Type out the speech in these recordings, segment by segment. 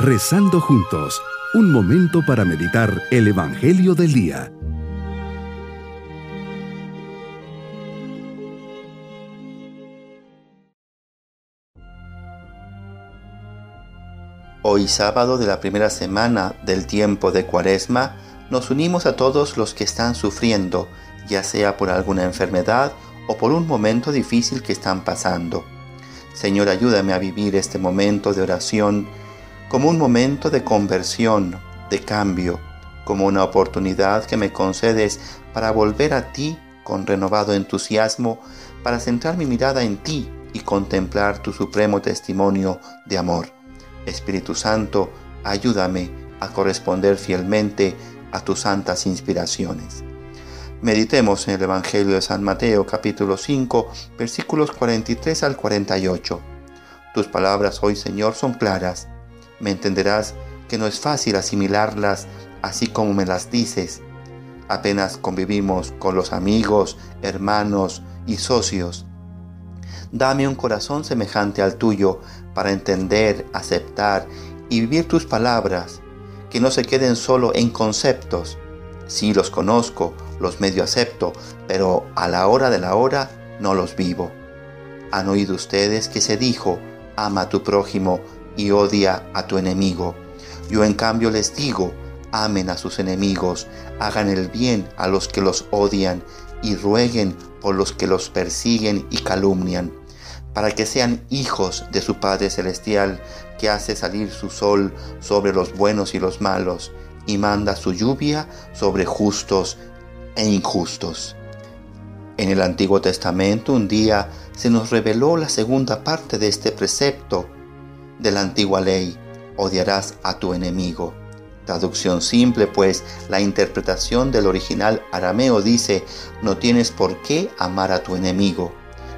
Rezando juntos, un momento para meditar el Evangelio del Día. Hoy sábado de la primera semana del tiempo de Cuaresma, nos unimos a todos los que están sufriendo, ya sea por alguna enfermedad o por un momento difícil que están pasando. Señor, ayúdame a vivir este momento de oración como un momento de conversión, de cambio, como una oportunidad que me concedes para volver a ti con renovado entusiasmo, para centrar mi mirada en ti y contemplar tu supremo testimonio de amor. Espíritu Santo, ayúdame a corresponder fielmente a tus santas inspiraciones. Meditemos en el Evangelio de San Mateo capítulo 5 versículos 43 al 48. Tus palabras hoy Señor son claras. Me entenderás que no es fácil asimilarlas así como me las dices. Apenas convivimos con los amigos, hermanos y socios. Dame un corazón semejante al tuyo para entender, aceptar y vivir tus palabras, que no se queden solo en conceptos. Sí los conozco, los medio acepto, pero a la hora de la hora no los vivo. Han oído ustedes que se dijo, ama a tu prójimo y odia a tu enemigo. Yo en cambio les digo, amen a sus enemigos, hagan el bien a los que los odian y rueguen por los que los persiguen y calumnian, para que sean hijos de su Padre Celestial, que hace salir su sol sobre los buenos y los malos, y manda su lluvia sobre justos e injustos. En el Antiguo Testamento un día se nos reveló la segunda parte de este precepto de la antigua ley, odiarás a tu enemigo. Traducción simple, pues la interpretación del original arameo dice, no tienes por qué amar a tu enemigo.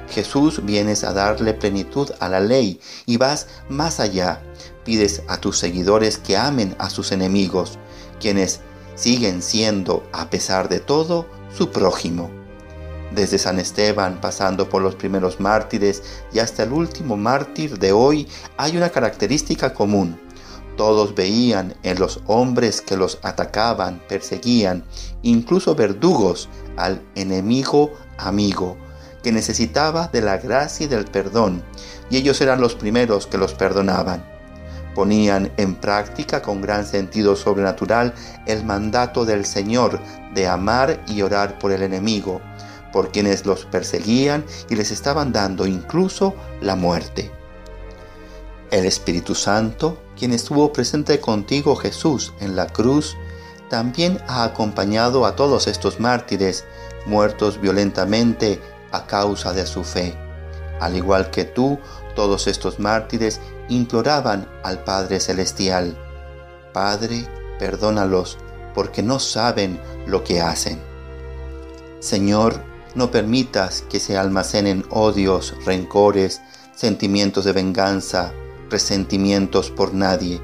Jesús vienes a darle plenitud a la ley y vas más allá. Pides a tus seguidores que amen a sus enemigos, quienes siguen siendo, a pesar de todo, su prójimo. Desde San Esteban, pasando por los primeros mártires y hasta el último mártir de hoy, hay una característica común. Todos veían en los hombres que los atacaban, perseguían, incluso verdugos, al enemigo amigo, que necesitaba de la gracia y del perdón, y ellos eran los primeros que los perdonaban ponían en práctica con gran sentido sobrenatural el mandato del Señor de amar y orar por el enemigo, por quienes los perseguían y les estaban dando incluso la muerte. El Espíritu Santo, quien estuvo presente contigo Jesús en la cruz, también ha acompañado a todos estos mártires muertos violentamente a causa de su fe. Al igual que tú, todos estos mártires imploraban al Padre Celestial, Padre, perdónalos, porque no saben lo que hacen. Señor, no permitas que se almacenen odios, rencores, sentimientos de venganza, resentimientos por nadie,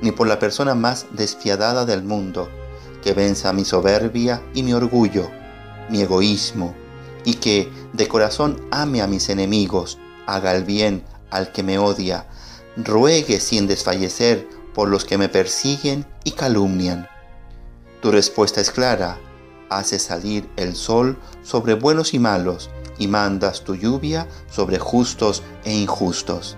ni por la persona más despiadada del mundo, que venza mi soberbia y mi orgullo, mi egoísmo, y que de corazón ame a mis enemigos, haga el bien al que me odia, ruegue sin desfallecer por los que me persiguen y calumnian. Tu respuesta es clara, haces salir el sol sobre buenos y malos, y mandas tu lluvia sobre justos e injustos.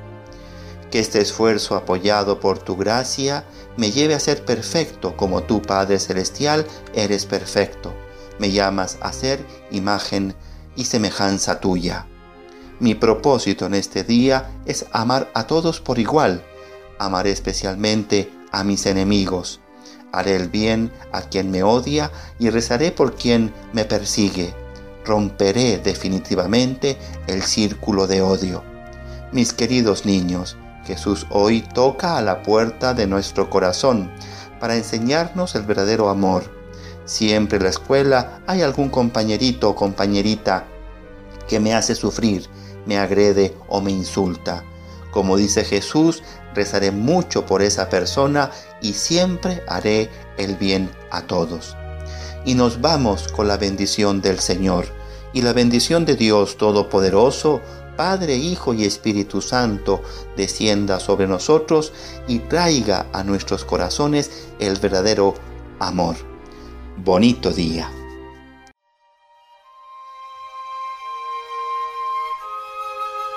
Que este esfuerzo apoyado por tu gracia me lleve a ser perfecto como tú, Padre Celestial, eres perfecto. Me llamas a ser imagen y semejanza tuya. Mi propósito en este día es amar a todos por igual. Amaré especialmente a mis enemigos. Haré el bien a quien me odia y rezaré por quien me persigue. Romperé definitivamente el círculo de odio. Mis queridos niños, Jesús hoy toca a la puerta de nuestro corazón para enseñarnos el verdadero amor. Siempre en la escuela hay algún compañerito o compañerita que me hace sufrir me agrede o me insulta. Como dice Jesús, rezaré mucho por esa persona y siempre haré el bien a todos. Y nos vamos con la bendición del Señor. Y la bendición de Dios Todopoderoso, Padre, Hijo y Espíritu Santo descienda sobre nosotros y traiga a nuestros corazones el verdadero amor. Bonito día.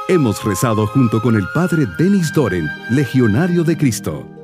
Hemos rezado junto con el Padre Denis Doren, Legionario de Cristo.